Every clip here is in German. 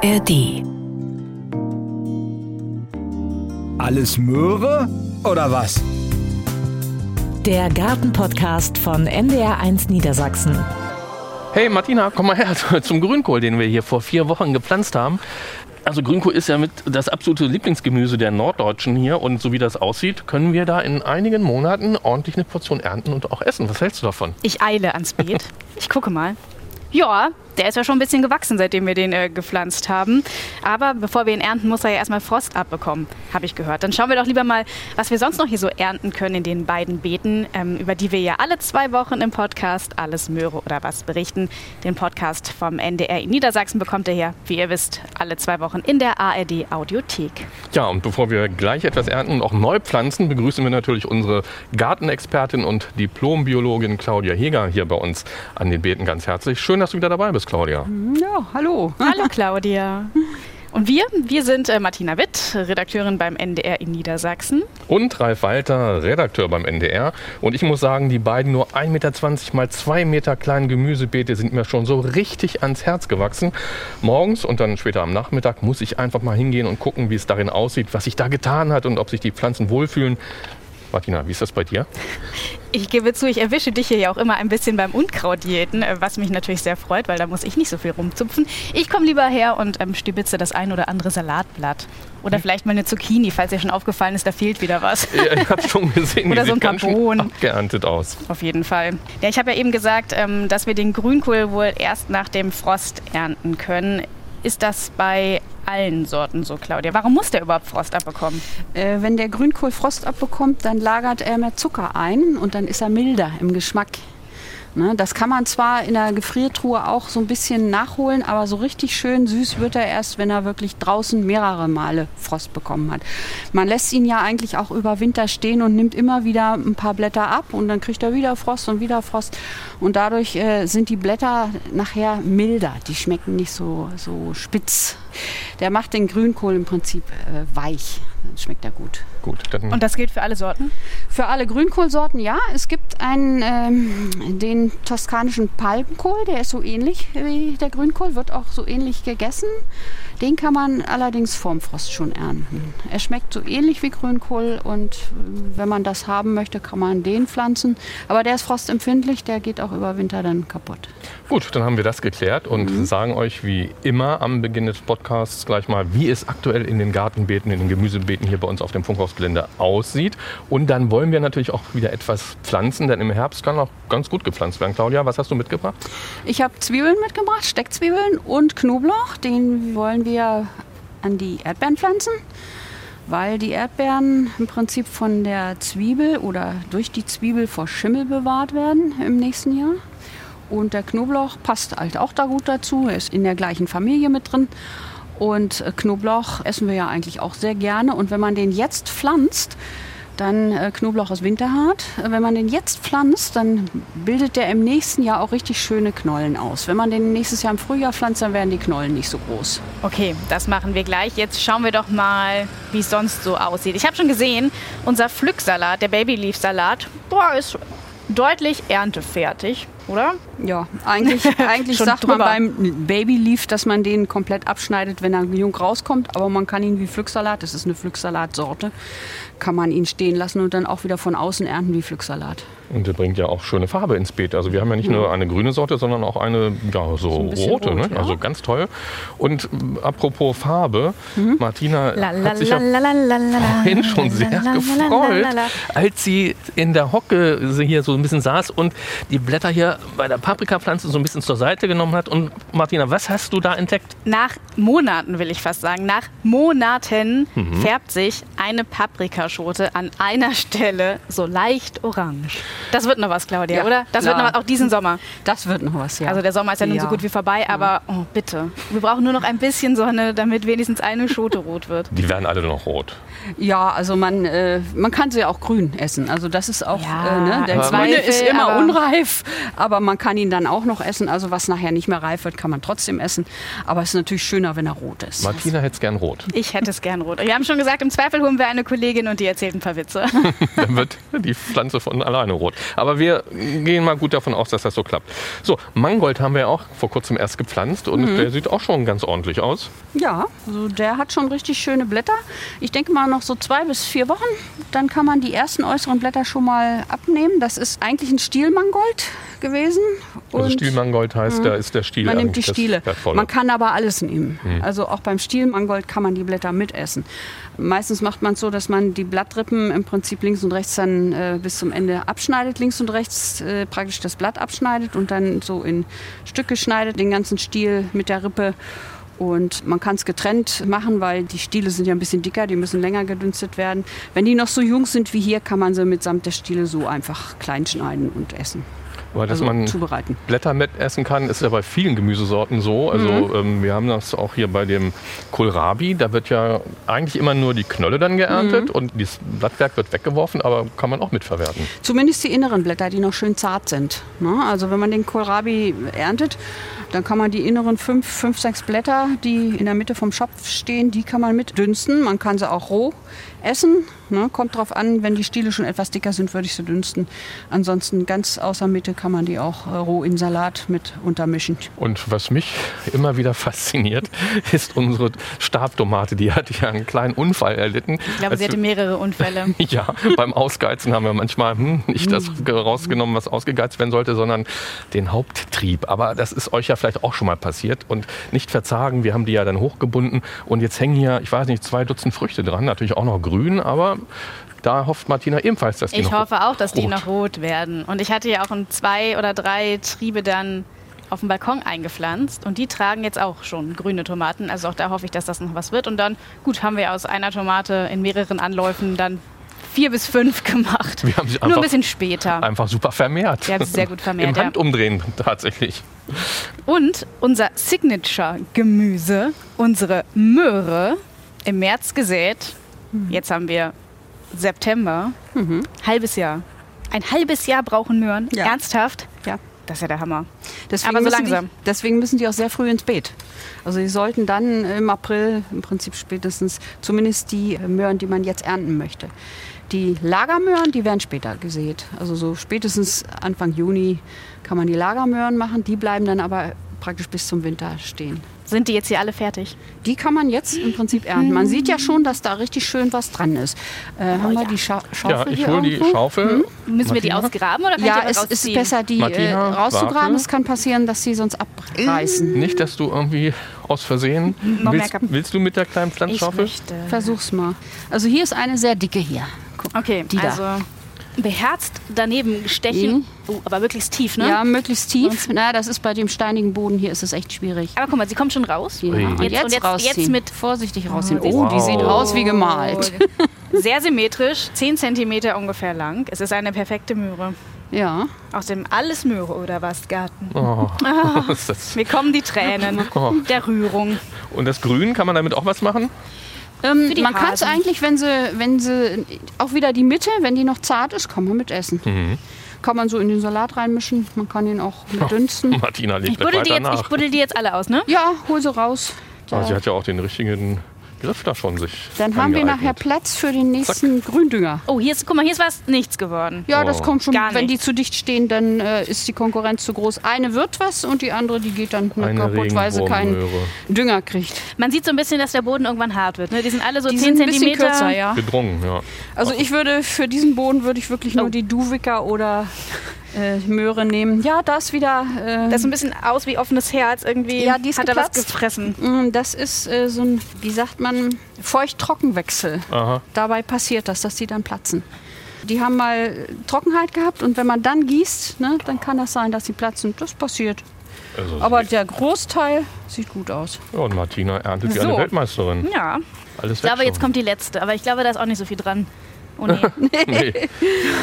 ARD. Alles Möhre oder was? Der Gartenpodcast von NDR1 Niedersachsen. Hey Martina, komm mal her zum Grünkohl, den wir hier vor vier Wochen gepflanzt haben. Also Grünkohl ist ja mit das absolute Lieblingsgemüse der Norddeutschen hier und so wie das aussieht, können wir da in einigen Monaten ordentlich eine Portion ernten und auch essen. Was hältst du davon? Ich eile ans Beet. Ich gucke mal. Ja, der ist ja schon ein bisschen gewachsen, seitdem wir den äh, gepflanzt haben. Aber bevor wir ihn ernten, muss er ja erstmal Frost abbekommen, habe ich gehört. Dann schauen wir doch lieber mal, was wir sonst noch hier so ernten können in den beiden Beeten, ähm, über die wir ja alle zwei Wochen im Podcast Alles Möhre oder was berichten. Den Podcast vom NDR in Niedersachsen bekommt ihr hier, wie ihr wisst, alle zwei Wochen in der ARD Audiothek. Ja, und bevor wir gleich etwas ernten und auch neu pflanzen, begrüßen wir natürlich unsere Gartenexpertin und Diplombiologin Claudia Heger hier bei uns an den Beeten ganz herzlich. Schön, dass du wieder dabei bist, Claudia. Ja, hallo. Hallo Claudia. Und wir, wir sind äh, Martina Witt, Redakteurin beim NDR in Niedersachsen. Und Ralf Walter, Redakteur beim NDR. Und ich muss sagen, die beiden nur 1,20 Meter mal 2 Meter kleinen Gemüsebeete sind mir schon so richtig ans Herz gewachsen. Morgens und dann später am Nachmittag muss ich einfach mal hingehen und gucken, wie es darin aussieht, was sich da getan hat und ob sich die Pflanzen wohlfühlen. Martina, wie ist das bei dir? Ich gebe zu, ich erwische dich hier ja auch immer ein bisschen beim Unkrautdiäten, äh, was mich natürlich sehr freut, weil da muss ich nicht so viel rumzupfen. Ich komme lieber her und ähm, stibitze das ein oder andere Salatblatt. Oder vielleicht mal eine Zucchini, falls dir schon aufgefallen ist, da fehlt wieder was. Ja, ich habe schon gesehen, Oder so ein Carbon. abgeerntet aus. Auf jeden Fall. Ja, ich habe ja eben gesagt, ähm, dass wir den Grünkohl wohl erst nach dem Frost ernten können. Ist das bei allen Sorten so, Claudia? Warum muss der überhaupt Frost abbekommen? Äh, wenn der Grünkohl Frost abbekommt, dann lagert er mehr Zucker ein und dann ist er milder im Geschmack. Ne, das kann man zwar in der Gefriertruhe auch so ein bisschen nachholen, aber so richtig schön süß wird er erst, wenn er wirklich draußen mehrere Male Frost bekommen hat. Man lässt ihn ja eigentlich auch über Winter stehen und nimmt immer wieder ein paar Blätter ab und dann kriegt er wieder Frost und wieder Frost. Und dadurch äh, sind die Blätter nachher milder. Die schmecken nicht so, so spitz. Der macht den Grünkohl im Prinzip äh, weich. Schmeckt er gut. Gut, dann Und das gilt für alle Sorten? Für alle Grünkohlsorten ja. Es gibt einen, ähm, den toskanischen Palmkohl, der ist so ähnlich wie der Grünkohl, wird auch so ähnlich gegessen. Den kann man allerdings vorm Frost schon ernten. Er schmeckt so ähnlich wie Grünkohl und äh, wenn man das haben möchte, kann man den pflanzen. Aber der ist frostempfindlich, der geht auch über Winter dann kaputt. Gut, dann haben wir das geklärt und Mhm. sagen euch wie immer am Beginn des Podcasts gleich mal, wie es aktuell in den Gartenbeeten, in den Gemüsebeeten hier bei uns auf dem Funkhausgelände aussieht. Und dann wollen wir natürlich auch wieder etwas pflanzen, denn im Herbst kann auch ganz gut gepflanzt werden. Claudia, was hast du mitgebracht? Ich habe Zwiebeln mitgebracht, Steckzwiebeln und Knoblauch. Den wollen wir an die Erdbeeren pflanzen, weil die Erdbeeren im Prinzip von der Zwiebel oder durch die Zwiebel vor Schimmel bewahrt werden im nächsten Jahr. Und der Knoblauch passt halt auch da gut dazu. Er ist in der gleichen Familie mit drin. Und äh, Knoblauch essen wir ja eigentlich auch sehr gerne. Und wenn man den jetzt pflanzt, dann äh, Knoblauch ist winterhart. Äh, Wenn man den jetzt pflanzt, dann bildet der im nächsten Jahr auch richtig schöne Knollen aus. Wenn man den nächstes Jahr im Frühjahr pflanzt, dann werden die Knollen nicht so groß. Okay, das machen wir gleich. Jetzt schauen wir doch mal, wie es sonst so aussieht. Ich habe schon gesehen, unser Pflücksalat, der Babyleaf-Salat, boah, ist deutlich erntefertig, oder? Ja, eigentlich, eigentlich sagt man drüber. beim Babyleaf, dass man den komplett abschneidet, wenn er jung rauskommt. Aber man kann ihn wie Pflücksalat, das ist eine Pflücksalatsorte, kann man ihn stehen lassen und dann auch wieder von außen ernten wie Pflücksalat. Und der bringt ja auch schöne Farbe ins Beet. Also wir haben ja nicht nur eine grüne Sorte, sondern auch eine ja, so, ein rote. rot, ne? ja. Also ganz toll. Und ähm, apropos Farbe, Martina La, la, hat sich ja vorhin schon sehr gefreut, als sie in der Hocke hier so ein bisschen saß und die Blätter hier bei der Paprikapflanze so ein bisschen zur Seite genommen hat. Und Martina, was hast du da entdeckt? Nach Monaten, will ich fast sagen, nach Monaten Mhm. färbt sich eine Paprikaschote an einer Stelle so leicht orange. Das wird noch was, Claudia, Ja, oder? Das wird klar. noch was, auch diesen Sommer. Das wird noch was, ja. Also der Sommer ist ja nun so Ja. gut wie vorbei, aber oh, bitte. Wir brauchen nur noch ein bisschen Sonne, damit wenigstens eine Schote rot wird. Die werden alle noch rot. Ja, also man, äh, man kann sie auch grün essen. Also das ist auch, Ja, äh, ne? der Zweifel, ist immer unreif, aber man kann ihn dann auch noch essen. Also was nachher nicht mehr reif wird, kann man trotzdem essen. Aber es ist natürlich schöner, wenn er rot ist. Martina hätte es gern rot. Ich hätte es gern rot. Wir haben schon gesagt, im Zweifel holen wir eine Kollegin und die erzählt ein paar Witze. Dann wird die Pflanze von alleine rot. Aber wir gehen mal gut davon aus, dass das so klappt. So, Mangold haben wir ja auch vor kurzem erst gepflanzt und der sieht auch schon ganz ordentlich aus. Ja, also der hat schon richtig schöne Blätter. Ich denke mal noch so zwei bis vier Wochen. Dann kann man die ersten äußeren Blätter schon mal abnehmen. Das ist eigentlich ein Stielmangold gewesen. Also Und Stielmangold heißt, da ist der Stiel man nimmt die Stiele. Man kann aber alles nehmen. Also auch beim Stielmangold kann man die Blätter mitessen. Meistens macht man es so, dass man die Blattrippen im Prinzip links und rechts dann äh, bis zum Ende abschneidet, links und rechts äh, praktisch das Blatt abschneidet und dann so in Stücke schneidet, den ganzen Stiel mit der Rippe. Und man kann es getrennt machen, weil die Stiele sind ja ein bisschen dicker, die müssen länger gedünstet werden. Wenn die noch so jung sind wie hier, kann man sie mitsamt der Stiele so einfach klein schneiden und essen. Aber dass also man zubereiten. Blätter mitessen kann, ist ja bei vielen Gemüsesorten so. Also Mhm. ähm, wir haben das auch hier bei dem Kohlrabi. Da wird ja eigentlich immer nur die Knolle dann Mhm. geerntet und das Blattwerk wird weggeworfen, aber kann man auch mitverwerten. Zumindest die inneren Blätter, die noch schön zart sind. Ne? Also wenn man den Kohlrabi erntet, dann kann man die inneren fünf, fünf, sechs Blätter, die in der Mitte vom Schopf stehen, die kann man mitdünsten. Man kann sie auch roh essen. Ne? Kommt drauf an, wenn die Stiele schon etwas dicker sind, würde ich sie dünsten. Ansonsten ganz außer Mitte kann man die auch äh, roh in Salat mit untermischen. Und was mich immer wieder fasziniert, ist unsere Stabtomate. Die hat ja einen kleinen Unfall erlitten. Ich glaube, sie hatte wir- mehrere Unfälle. Ja, beim Ausgeizen haben wir manchmal hm, nicht das rausgenommen, was ausgegeizt werden sollte, sondern den Haupttrieb. Aber das ist euch ja vielleicht auch schon mal passiert. Und nicht verzagen, wir haben die ja dann hochgebunden. Und jetzt hängen hier, ich weiß nicht, zwei Dutzend Früchte dran. Natürlich auch noch grün, aber da hofft Martina ebenfalls, dass die Ich noch hoffe auch, dass die rot. noch rot werden. Und ich hatte ja auch in zwei oder drei Triebe dann auf dem Balkon eingepflanzt und die tragen jetzt auch schon grüne Tomaten. Also auch da hoffe ich, dass das noch was wird. Und dann, gut, haben wir aus einer Tomate in mehreren Anläufen dann vier bis fünf gemacht. Wir haben sie Nur einfach- ein bisschen später. Einfach super vermehrt. Wir haben sie sehr gut vermehrt, Im ja. Handumdrehen tatsächlich. Und unser Signature-Gemüse, unsere Möhre, im März gesät. Jetzt haben wir September. Halbes Jahr. Ein halbes Jahr brauchen Möhren. Ja. Ernsthaft? Ja. Das ist ja der Hammer. Deswegen Aber so müssen langsam. Die, deswegen müssen die auch sehr früh ins Beet. Also sie sollten dann im April im Prinzip spätestens zumindest die äh, Möhren, die man jetzt ernten möchte. Die Lagermöhren, die werden später gesät. Also so spätestens Anfang Juni kann man die Lagermöhren machen. Die bleiben dann aber praktisch bis zum Winter stehen. Sind die jetzt hier alle fertig? Die kann man jetzt im Prinzip ernten. Man sieht ja schon, dass da richtig schön was dran ist. Äh, haben wir die Scha Schaufel Ja, ich hole die? Schaufel. Müssen wir die Martina? ausgraben oder kann Ja, ich es ist besser, die äh, Martina, rauszugraben. warte. Es kann passieren, dass sie sonst abreißen. Nicht, dass du irgendwie aus Versehen. Noch mehr Willst, kaputt. willst du mit der kleinen Ich Pflanzschaufel? möchte. Versuch's mal. Also hier ist eine sehr dicke hier. Guck, Okay, die da. Beherzt daneben stechen, Mhm. oh, aber möglichst tief, ne? Ja, möglichst tief. Na, das ist bei dem steinigen Boden hier ist es echt schwierig. Aber guck mal, sie kommt schon raus. Ja, Ui. und Jetzt- und jetzt- rausziehen. jetzt mit- Vorsichtig rausziehen. Oh, Oh, die wow. sieht aus wie gemalt. Sehr symmetrisch, 10 cm ungefähr lang. Es ist eine perfekte Möhre. Ja. Aus dem Alles Möhre oder was Garten. Oh, das. Mir kommen die Tränen Oh. der Rührung. Und das Grün, kann man damit auch was machen? Ähm, Für die man kann es eigentlich, wenn sie, wenn sie auch wieder die Mitte, wenn die noch zart ist, kann man mit essen. Mhm. Kann man so in den Salat reinmischen. Man kann ihn auch mit dünsten. Martina legt Ich buddel, die jetzt, ich nach. buddel die jetzt alle aus, ne? Ja, hol sie raus. Aber sie hat ja auch den richtigen Griff da schon sich Dann haben wir nachher Platz für den nächsten Gründünger. Oh, hier ist, guck mal, hier ist was nichts geworden. Ja, Oh. das kommt schon. Gar Wenn die nichts. zu dicht stehen, dann äh, ist die Konkurrenz zu groß. Eine wird was und die andere, die geht dann nur Eine kaputt, weil sie keinen. Dünger kriegt. Man sieht so ein bisschen, dass der Boden irgendwann hart wird. Ne? Die sind alle so Die 10 sind ein bisschen cm. kürzer, ja. Gedrungen, ja. Also ich würde für diesen Boden würde ich wirklich nur Oh. die Duwicker oder äh, Möhre nehmen. Ja, das wieder. Äh, Das sieht ein bisschen aus wie offenes Herz. Irgendwie Ja, die ist hat er was gefressen. mh, das ist äh, so ein, wie sagt man, Feucht-Trockenwechsel. Dabei passiert das, dass die dann platzen. Die haben mal Trockenheit gehabt und wenn man dann gießt, ne, dann kann das sein, dass sie platzen. Das passiert. Also Aber der Großteil sieht gut aus. ja, und Martina erntet wie So. eine Weltmeisterin. Ja, Alles ich glaube, jetzt kommt die letzte. Aber ich glaube, da ist auch nicht so viel dran. Oh nee. Nee,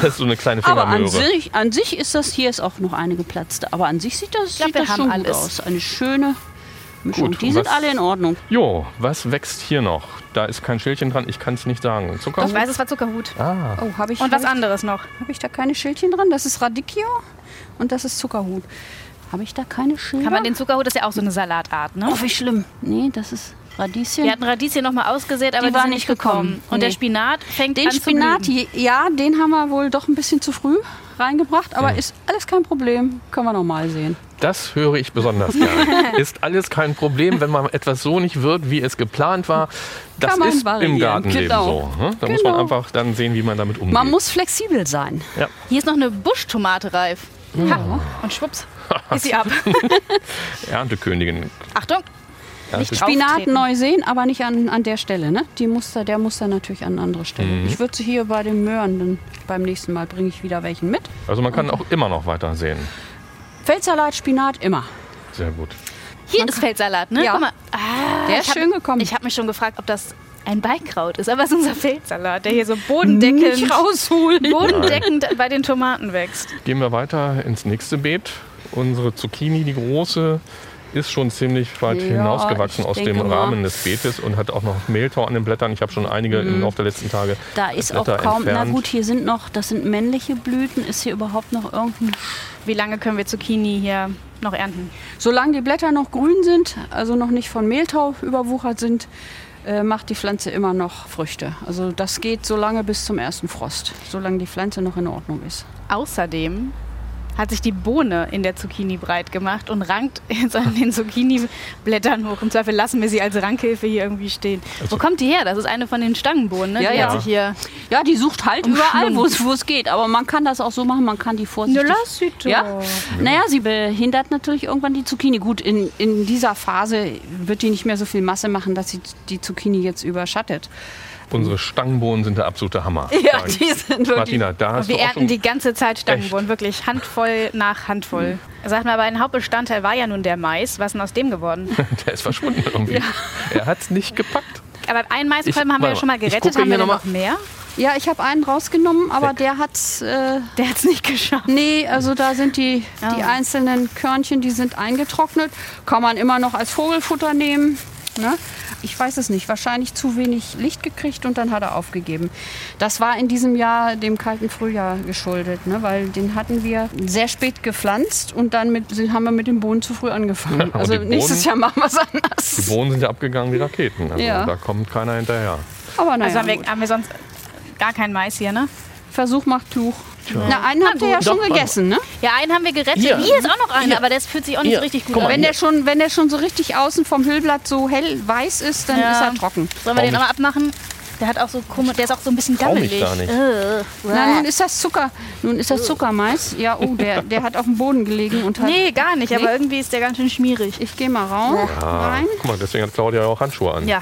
das ist so eine kleine Aber an Fingermöhre. sich, an sich ist das, hier ist auch noch eine geplatzte, aber an sich sieht das, glaub, sieht wir das haben schon gut alles. aus. Eine schöne Mischung. Gut, Die sind was- alle in Ordnung. Jo, was wächst hier noch? Da ist kein Schildchen dran, ich kann es nicht sagen. Zucker? Ich weiß, es war Zuckerhut. Ah, Oh, habe ich, Und was anderes noch. ich, hab ich da keine Schildchen dran? Das ist Radicchio und das ist Zuckerhut. Habe ich da keine Schilder? Kann man den Zuckerhut, das ist ja auch so eine Salatart, ne? Oh, wie schlimm. Nee, das ist Radieschen. Wir hatten Radieschen noch mal ausgesät, aber Die die, war sind nicht gekommen. gekommen. Und der Nee. Spinat fängt den an Spinat, zu blühen. ja, den haben wir wohl doch ein bisschen zu früh reingebracht, aber ist alles kein Problem. Können wir nochmal sehen. Das höre ich besonders gerne. Ist alles kein Problem, wenn man etwas so nicht wird, wie es geplant war. Das Kann man ist variieren, im Gartenleben genau. so. Ne? Da muss man Genau. einfach dann sehen, wie man damit umgeht. Man muss flexibel sein. ja. Hier ist noch eine Buschtomate reif. Ha. Und schwupps, ist sie ab. Erntekönigin. Achtung, Ernte Spinat Auftreten. neu sehen, aber nicht an, an der Stelle. Ne? Die muss da, der muss da natürlich an andere Stelle. Mhm. Ich würde sie hier bei den Möhren, dann beim nächsten Mal bringe ich wieder welchen mit. also man kann auch immer noch weiter sehen. Feldsalat, Spinat, immer. Sehr gut. hier ist Feldsalat, ne? Ja. Guck mal. Ah, Der ist hab- schön gekommen. Ich habe mich schon gefragt, ob das ein Beikraut ist, aber es ist unser Feldsalat, der hier so bodendeckend, rausholen. bodendeckend bei den Tomaten wächst. Gehen wir weiter ins nächste Beet. Unsere Zucchini, die große, ist schon ziemlich weit Ja, hinausgewachsen aus dem. Rahmen des Beetes und hat auch noch Mehltau an den Blättern. Ich habe schon einige im Laufe der letzten Tage Mhm. Da ist auch Blätter kaum, na entfernt. gut, hier sind noch, das sind männliche Blüten. Ist hier überhaupt noch irgendein Wie lange können wir Zucchini hier noch ernten? Solange die Blätter noch grün sind, also noch nicht von Mehltau überwuchert sind, äh, macht die Pflanze immer noch Früchte. Also das geht so lange bis zum ersten Frost, solange die Pflanze noch in Ordnung ist. Außerdem hat sich die Bohne in der Zucchini breit gemacht und rankt jetzt an den Zucchini-Blättern hoch. Im Zweifel lassen wir sie als Rankhilfe hier irgendwie stehen. Wo kommt die her? Das ist eine von den Stangenbohnen, ne? Ja, die ja. hat sich hier... Ja, die sucht halt überall, wo es- geht. Aber man kann das auch so machen, man kann die vorsichtig... sie doch. Ja? Naja, sie behindert natürlich irgendwann die Zucchini. Gut, in, in dieser Phase wird die nicht mehr so viel Masse machen, dass sie die Zucchini jetzt überschattet. Unsere Stangenbohnen sind der absolute Hammer. Ja, die sind wirklich... Martina, da hast Wir du ernten die ganze Zeit Stangenbohnen, wirklich handvoll nach Handvoll. Sag mal, aber ein Hauptbestandteil war ja nun der Mais. Was ist denn aus dem geworden? Der ist verschwunden irgendwie. Er hat es nicht gepackt. Aber einen Maiskolben haben wir ja schon mal gerettet. Haben wir noch noch mehr? Ja, ich habe einen rausgenommen, aber Weg. der hat's... Äh, Der hat es nicht geschafft. Nee, also da sind die, die Oh. einzelnen Körnchen, die sind eingetrocknet. Kann man immer noch als Vogelfutter nehmen. Ne? Ich weiß es nicht. Wahrscheinlich zu wenig Licht gekriegt und dann hat er aufgegeben. Das war in diesem Jahr dem kalten Frühjahr geschuldet, ne? weil den hatten wir sehr spät gepflanzt und dann mit, haben wir mit dem Boden zu früh angefangen. Also die Bohnen- nächstes Jahr machen wir es Die anders. Bohnen sind ja abgegangen wie Raketen. Also Ja. da kommt keiner hinterher. Aber naja, Also haben wir, haben wir sonst gar keinen Mais hier, ne? Versuch macht klug. Na, einen habt ihr ja schon Doch, gegessen, ne? Ja, einen haben wir gerettet. Hier. Hier, ist auch noch einer, Hier. aber das fühlt sich auch nicht Hier. so richtig gut Guck mal, an. Wenn der, schon, wenn der schon so richtig außen vom Hüllblatt so hell weiß ist, dann Ja. ist er trocken. Sollen wir den nochmal abmachen? Der hat auch so komisch, der ist auch so ein bisschen Trau mich gammelig. da nicht. Äh. Na, nun ist das Zucker. Nun ist das Zuckermais. Ja, oh, der, der hat auf dem Boden gelegen und hat. Nee, gar nicht, Nee? aber irgendwie ist der ganz schön schmierig. Ich gehe mal raus, rein. guck mal, deswegen hat Claudia auch Handschuhe an. Ja.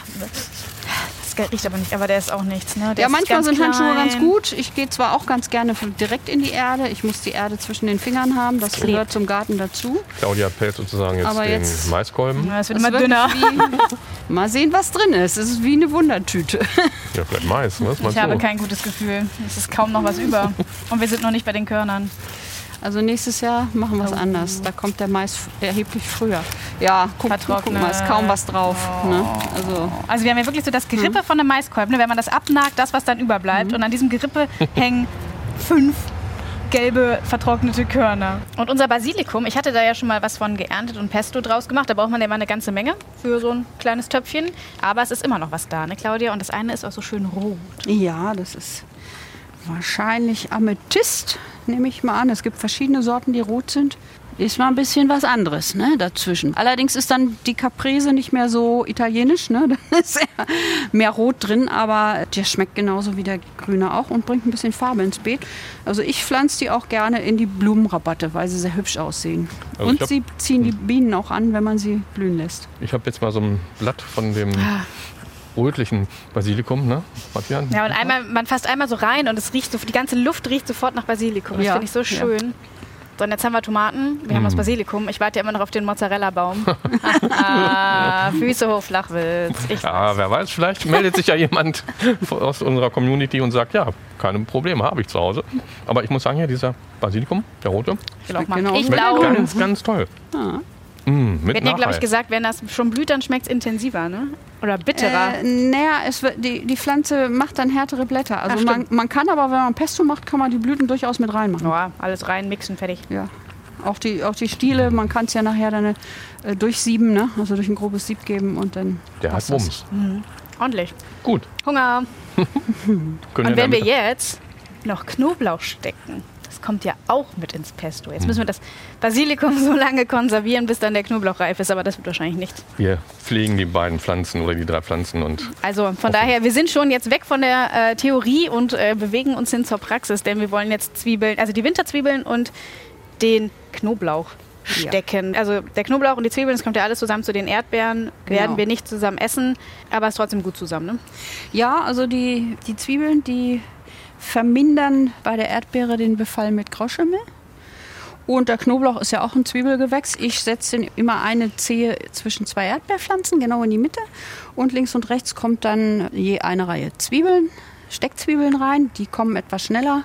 Das riecht aber nicht, aber der ist auch nichts. Ne? Der Ja, ist manchmal ganz sind Handschuhe klein. ganz gut. Ich gehe zwar auch ganz gerne direkt in die Erde. Ich muss die Erde zwischen den Fingern haben. Das Klebt. gehört zum Garten dazu. Claudia pellt sozusagen jetzt Aber den jetzt- Maiskolben. Ja, es wird Das immer dünner. Wie, mal sehen, was drin ist. Es ist wie eine Wundertüte. Ja, vielleicht Mais. Ne? Was Ich habe du? kein gutes Gefühl. Es ist kaum noch was über. Und wir sind noch nicht bei den Körnern. Also nächstes Jahr machen wir es anders. Da kommt der Mais erheblich früher. Ja, guck, guck mal, ist kaum was drauf. Ne? Also, Also wir haben ja wirklich so das Gerippe von einem Maiskolben. Ne? Wenn man das abnagt, das, was dann überbleibt. Und an diesem Gerippe hängen fünf gelbe, vertrocknete Körner. Und unser Basilikum, ich hatte da ja schon mal was von geerntet und Pesto draus gemacht. Da braucht man ja mal eine ganze Menge für so ein kleines Töpfchen. Aber es ist immer noch was da, ne Claudia? Und das eine ist auch so schön rot. ja, das ist wahrscheinlich Amethyst, nehme ich mal an. Es gibt verschiedene Sorten, die rot sind. Ist mal ein bisschen was anderes ne, dazwischen. Allerdings ist dann die Caprese nicht mehr so italienisch. Ne? Da ist mehr rot drin, aber der schmeckt genauso wie der grüne auch und bringt ein bisschen Farbe ins Beet. Also ich pflanze die auch gerne in die Blumenrabatte, weil sie sehr hübsch aussehen. Also und glaub- sie ziehen die Bienen auch an, wenn man sie blühen lässt. Ich habe jetzt mal so ein Blatt von dem Ah. Rötlichen Basilikum, ne? Martina? Ja, und einmal, man fasst einmal so rein und es riecht so, die ganze Luft riecht sofort nach Basilikum. Das Ja, finde ich so ja. schön. So, und jetzt haben wir Tomaten, wir haben das Basilikum. Ich warte ja immer noch auf den Mozzarella-Baum. ah, Füße hoch, Flachwitz. Ich Ja, wer weiß, vielleicht meldet sich ja jemand aus unserer Community und sagt, ja, keine Probleme, habe ich zu Hause. Aber ich muss sagen, ja, dieser Basilikum, der rote. Ich schmeckt glaube, ganz, ganz toll. Ah. Mm, mit wir hatten ja, glaube ich, gesagt, wenn das schon blüht, dann schmeckt es intensiver, ne? Oder bitterer. Äh, naja, es wird, die, die Pflanze macht dann härtere Blätter. Also Ach, man, man kann aber, wenn man Pesto macht, kann man die Blüten durchaus mit reinmachen. ja, alles rein, mixen, fertig. Ja. Auch die, auch die Stiele, man kann es ja nachher dann äh, durchsieben, ne? also durch ein grobes Sieb geben und dann. Der hat. Wumms. Ordentlich. Gut. Hunger. Und wenn wir jetzt noch Knoblauch stecken, das kommt ja auch mit ins Pesto. Jetzt müssen wir das Basilikum so lange konservieren, bis dann der Knoblauch reif ist, aber das wird wahrscheinlich nichts. Wir pflegen die beiden Pflanzen oder die drei Pflanzen und Also von daher, wir sind schon jetzt weg von der äh, Theorie und äh, bewegen uns hin zur Praxis, denn wir wollen jetzt Zwiebeln, also die Winterzwiebeln und den Knoblauch Ja. stecken. Also der Knoblauch und die Zwiebeln, das kommt ja alles zusammen zu den Erdbeeren, Genau. werden wir nicht zusammen essen, aber es ist trotzdem gut zusammen. Ne? Ja, also die, die Zwiebeln, die vermindern bei der Erdbeere den Befall mit Grauschimmel. Und der Knoblauch ist ja auch ein Zwiebelgewächs. Ich setze den immer eine Zehe zwischen zwei Erdbeerpflanzen, genau in die Mitte. Und links und rechts kommt dann je eine Reihe Zwiebeln, Steckzwiebeln rein. Die kommen etwas schneller.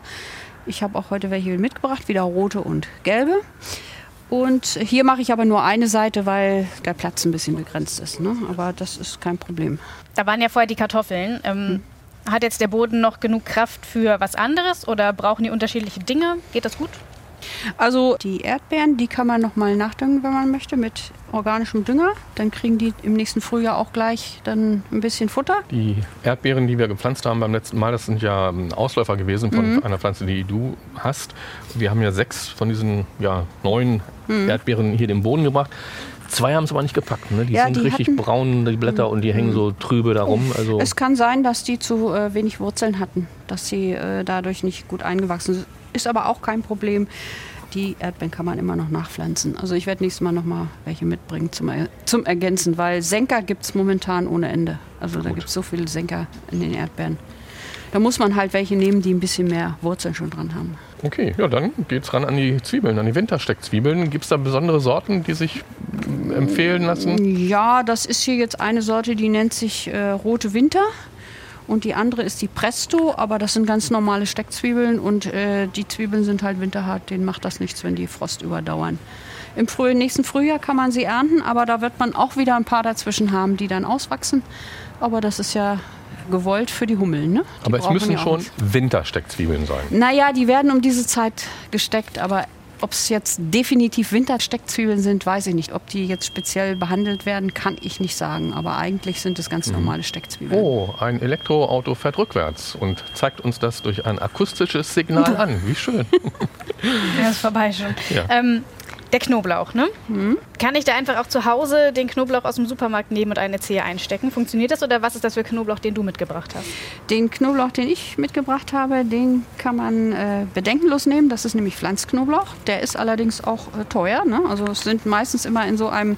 Ich habe auch heute welche mitgebracht, wieder rote und gelbe. Und hier mache ich aber nur eine Seite, weil der Platz ein bisschen begrenzt ist. Ne? Aber das ist kein Problem. Da waren ja vorher die Kartoffeln. Ähm, Hat jetzt der Boden noch genug Kraft für was anderes oder brauchen die unterschiedliche Dinge? Geht das gut? Also die Erdbeeren, die kann man noch mal nachdüngen, wenn man möchte, mit organischem Dünger. Dann kriegen die im nächsten Frühjahr auch gleich dann ein bisschen Futter. die Erdbeeren, die wir gepflanzt haben beim letzten Mal, das sind ja ähm, Ausläufer gewesen von einer Pflanze, die du hast. Wir haben ja sechs von diesen ja, neun Erdbeeren hier in den Boden gebracht. Zwei haben es aber nicht gepackt. Ne? Die Ja, sind die richtig hatten- braun, die Blätter, und die hängen so trübe da rum. Also Es kann sein, dass die zu äh, wenig Wurzeln hatten, dass sie äh, dadurch nicht gut eingewachsen sind. Ist aber auch kein Problem. Die Erdbeeren kann man immer noch nachpflanzen. Also ich werde nächstes Mal noch mal welche mitbringen zum, Er- zum Ergänzen, weil Senker gibt es momentan ohne Ende. Also da gibt es so viele Senker in den Erdbeeren. Da muss man halt welche nehmen, die ein bisschen mehr Wurzeln schon dran haben. Okay, ja, dann geht's ran an die Zwiebeln, an die Wintersteckzwiebeln. Gibt es da besondere Sorten, die sich mm, empfehlen lassen? Ja, das ist hier jetzt eine Sorte, die nennt sich äh, Rote Winter. Und die andere ist die Presto, aber das sind ganz normale Steckzwiebeln und äh, die Zwiebeln sind halt winterhart, denen macht das nichts, wenn die Frost überdauern. Im frühen, nächsten Frühjahr kann man sie ernten, aber da wird man auch wieder ein paar dazwischen haben, die dann auswachsen. Aber das ist ja gewollt für die Hummeln. Ne? Die Aber es müssen ja schon. Wintersteckzwiebeln sein. Naja, die werden um diese Zeit gesteckt, aber ob es jetzt definitiv Wintersteckzwiebeln sind, weiß ich nicht. Ob die jetzt speziell behandelt werden, kann ich nicht sagen. Aber eigentlich sind es ganz normale Steckzwiebeln. Oh, ein Elektroauto fährt rückwärts und zeigt uns das durch ein akustisches Signal an. Wie schön. Ja, ist vorbei schon. Ja. Ähm, der Knoblauch, ne? Mhm. Kann ich da einfach auch zu Hause den Knoblauch aus dem Supermarkt nehmen und eine Zehe einstecken? Funktioniert das oder was ist das für Knoblauch, den du mitgebracht hast? Den Knoblauch, den ich mitgebracht habe, den kann man äh, bedenkenlos nehmen. Das ist nämlich Pflanzknoblauch. Der ist allerdings auch äh, teuer. Ne? Also es sind meistens immer in so einem,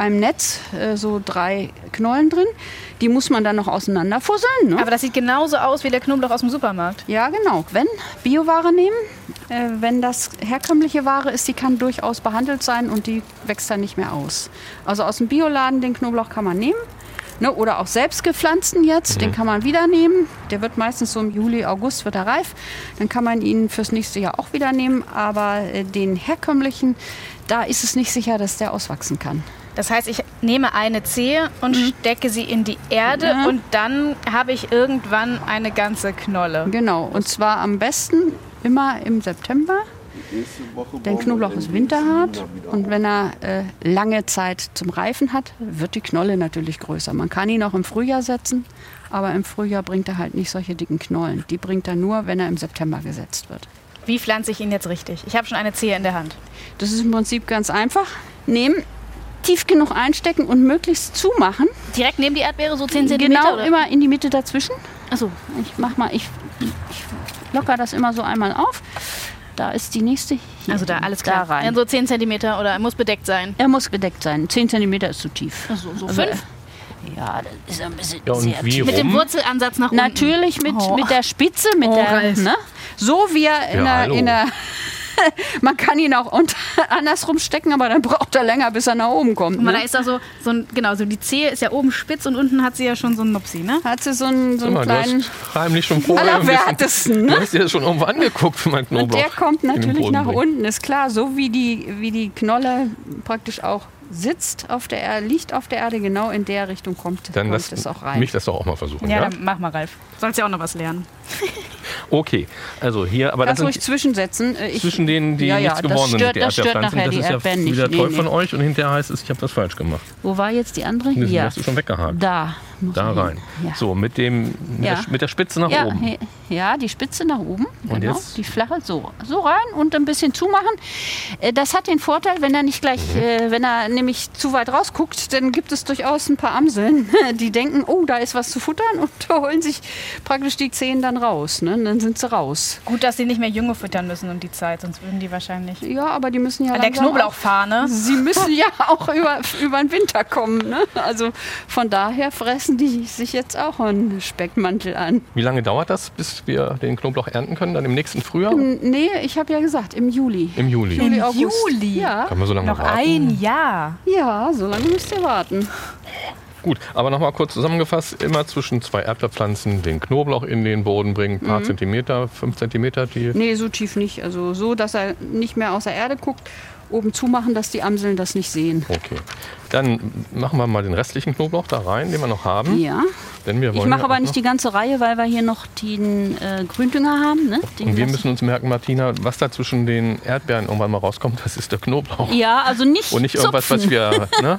einem Netz äh, so drei Knollen drin. Die muss man dann noch auseinanderfusseln. Ne? Aber das sieht genauso aus wie der Knoblauch aus dem Supermarkt. Ja, genau. Wenn Bioware nehmen, äh, wenn das herkömmliche Ware ist, die kann durchaus behandelt sein und die wächst dann nicht mehr aus. Also aus dem Bioladen den Knoblauch kann man nehmen. Ne, oder auch selbst gepflanzten jetzt, den kann man wieder nehmen. Der wird meistens so im Juli, August wird er reif. Dann kann man ihn fürs nächste Jahr auch wieder nehmen. Aber äh, den herkömmlichen, da ist es nicht sicher, dass der auswachsen kann. Das heißt, ich nehme eine Zehe und stecke sie in die Erde Mhm. Und dann habe ich irgendwann eine ganze Knolle. Genau, und zwar am besten immer im September. Denn Knoblauch ist winterhart und wenn er äh, lange Zeit zum Reifen hat, wird die Knolle natürlich größer. Man kann ihn auch im Frühjahr setzen, aber im Frühjahr bringt er halt nicht solche dicken Knollen. Die bringt er nur, wenn er im September gesetzt wird. Wie pflanze ich ihn jetzt richtig? Ich habe schon eine Zehe in der Hand. Das ist im Prinzip ganz einfach. Nehmen, tief genug einstecken und möglichst zumachen. Direkt neben die Erdbeere, so 10 cm? Genau, oder? immer in die Mitte dazwischen. Achso, Ich mach mal, ich, ich locker das immer so einmal auf. Da ist die nächste. Hier, also da, alles klar. Da rein. Ja, so 10 cm oder muss bedeckt sein. Er muss bedeckt sein. 10 cm ist zu tief. Also so Also, fünf? Ja, das ist ein bisschen Ja, und sehr wie tief. Mit dem? Wurzelansatz nach unten. Natürlich mit, Oh. mit der Spitze, mit Oh, der, ne? So wie er in Ja, der, in der man kann ihn auch unter, andersrum stecken, aber dann braucht er länger, bis er nach oben kommt. Guck mal, da Ne? ist da so, so ein, genau, so die Zehe ist ja oben spitz und unten hat sie ja schon so einen Nupsi, ne? Hat sie so einen, so einen mal, du kleinen. hast heimlich schon vorher ein bisschen, Allerwertesten, Du hast dir das schon irgendwo angeguckt für meinen Knoblauch. Und der kommt natürlich nach bringt. unten, ist klar. So wie die, wie die Knolle praktisch auch sitzt auf der Erde, liegt auf der Erde, genau in der Richtung kommt, Dann kommt lass es auch rein. mich das doch auch mal versuchen. Ja, Ja, dann mach mal, Ralf. Sollst ja auch noch was lernen. Okay, also hier, aber das Kannst ruhig zwischensetzen. Äh, Ich, zwischen denen, die ja, ja, nichts das geworden sind mit der das nachher Das die ist ja Erdbeeren wieder nicht. toll Nee, von nee. euch und hinterher heißt es, ich habe das falsch gemacht. Wo war jetzt die andere? Hier. hast du schon weggehakt. Da. muss Da rein. Ja. So, mit, dem, mit, Ja. der, mit der Spitze nach ja, oben. ja, die Spitze nach oben. Und genau. jetzt? Die flache so. So rein und ein bisschen zumachen. Äh, Das hat den Vorteil, wenn er nicht gleich, Mhm. äh, wenn er nämlich zu weit rausguckt, dann gibt es durchaus ein paar Amseln, die denken, oh, da ist was zu futtern und holen sich praktisch die Zehen dann raus. Ne? Und Dann sind sie raus. Gut, dass sie nicht mehr Junge füttern müssen um die Zeit, sonst würden die wahrscheinlich. Ja, aber die müssen ja An der Knoblauchfahne. Sie müssen ja auch über, über den Winter kommen. Ne? Also von daher fressen die sich jetzt auch einen Speckmantel an. Wie lange dauert das, bis wir den Knoblauch ernten können? Dann im nächsten Frühjahr? N- Nee, ich habe ja gesagt, im Juli. Im Juli. Juli, Im August. Juli? Ja, Kann man so lange Noch warten? ein Jahr. ja, so lange müsst ihr warten. Gut, aber nochmal kurz zusammengefasst, immer zwischen zwei Erdbeerpflanzen den Knoblauch in den Boden bringen, ein Mhm. paar Zentimeter, fünf Zentimeter, die Nee, so tief nicht. Also so, dass er nicht mehr aus der Erde guckt. Oben zumachen, dass die Amseln das nicht sehen. Okay. Dann machen wir mal den restlichen Knoblauch da rein, den wir noch haben. Ja. Denn wir Ich wollen mache ja aber nicht die ganze Reihe, weil wir hier noch den äh, Gründünger haben. Ne? Den Und wir müssen uns merken, Martina, was da zwischen den Erdbeeren irgendwann mal rauskommt, das ist der Knoblauch. Ja, also nicht Und nicht irgendwas, was zupfen. wir ne,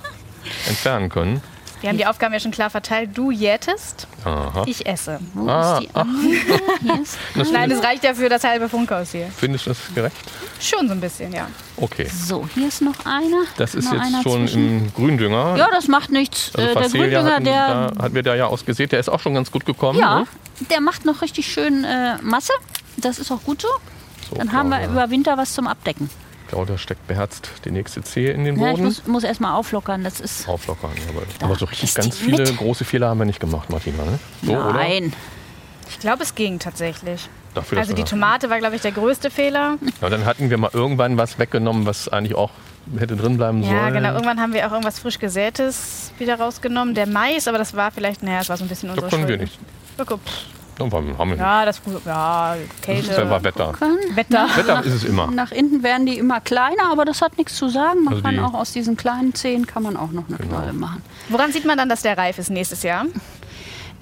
entfernen können. Wir haben die Aufgaben ja schon klar verteilt. Du jätest, Aha. ich esse. Wo Ah, ist die? Hier ist Das Nein, das reicht ja für das halbe Funkhaus hier. Findest du das gerecht? Schon so ein bisschen, ja. Okay. So, hier ist noch einer. Das ist noch jetzt schon zwischen. im Gründünger. Ja, das macht nichts. also äh, der Gründünger, hatten, der, da hatten wir da ja ausgesät, der ist auch schon ganz gut gekommen. ja, Ne? der macht noch richtig schön äh, Masse. Das ist auch gut so. So, Dann haben wir Claudia. über Winter was zum Abdecken. Claudia steckt beherzt die nächste Zehe in den Ja, ich Boden. muss, muss erstmal auflockern. Das ist. Auflockern. Aber, aber so richtig ganz viele mit. große Fehler haben wir nicht gemacht, Martina. Ne? So, oder? Nein. Ich glaube, es ging tatsächlich. Dafür, Also die Tomate war, glaube ich, der größte Fehler. ja, dann hatten wir mal irgendwann was weggenommen, was eigentlich auch hätte drin bleiben sollen. Ja, genau. Irgendwann haben wir auch irgendwas frisch gesätes wieder rausgenommen. Der Mais, aber das war vielleicht, naja, es war so ein bisschen Da unsere können wir nicht. Pff, Irgendwann haben wir. Ja, das ja, Das Kälte, ist einfach Wetter. Wetter. Wetter ist es immer. Nach innen werden die immer kleiner, aber das hat nichts zu sagen. Man Also kann auch aus diesen kleinen Zehen kann man auch noch eine Genau. Knolle machen. Woran sieht man dann, dass der reif ist nächstes Jahr?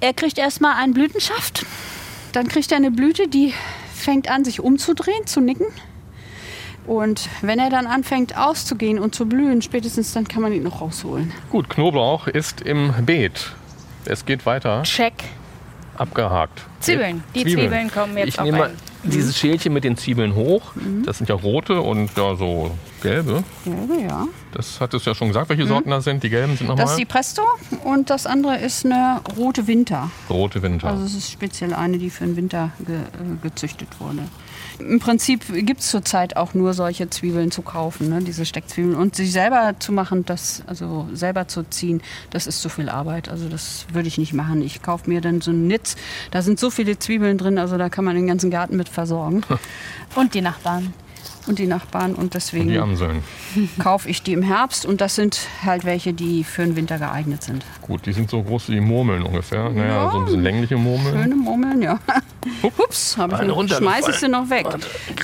Er kriegt erstmal einen Blütenschaft. Dann kriegt er eine Blüte, die fängt an, sich umzudrehen, zu nicken. Und wenn er dann anfängt auszugehen und zu blühen, spätestens dann kann man ihn noch rausholen. Gut, Knoblauch ist im Beet. Es geht weiter. Check. Abgehakt. Zwiebeln. Die Zwiebeln kommen jetzt ich auf nehme dieses Schälchen mit den Zwiebeln hoch. Mhm. Das sind ja rote und ja so gelbe. Gelbe, ja. Das hat es ja schon gesagt, welche Sorten das sind. Die gelben sind nochmal Das ist die Presto und das andere ist eine rote Winter. rote Winter. Also es ist speziell eine, die für den Winter ge äh, gezüchtet wurde. Im Prinzip gibt es zurzeit auch nur solche Zwiebeln zu kaufen, ne? diese Steckzwiebeln. Und sie selber zu machen, das, also selber zu ziehen, das ist zu viel Arbeit. Also das würde ich nicht machen. Ich kaufe mir dann so einen Nitz. Da sind so viele Zwiebeln drin, also da kann man den ganzen Garten mit versorgen. Und die Nachbarn. Und die Nachbarn. Und und deswegen die Amseln. kaufe ich die im Herbst. Und das sind halt welche, die für den Winter geeignet sind. Gut, die sind so groß wie Murmeln ungefähr. Naja, so ein bisschen längliche Murmeln. Schöne Murmeln, ja. Ups, habe ich Eine noch, runtergefallen. schmeiß ich sie noch weg.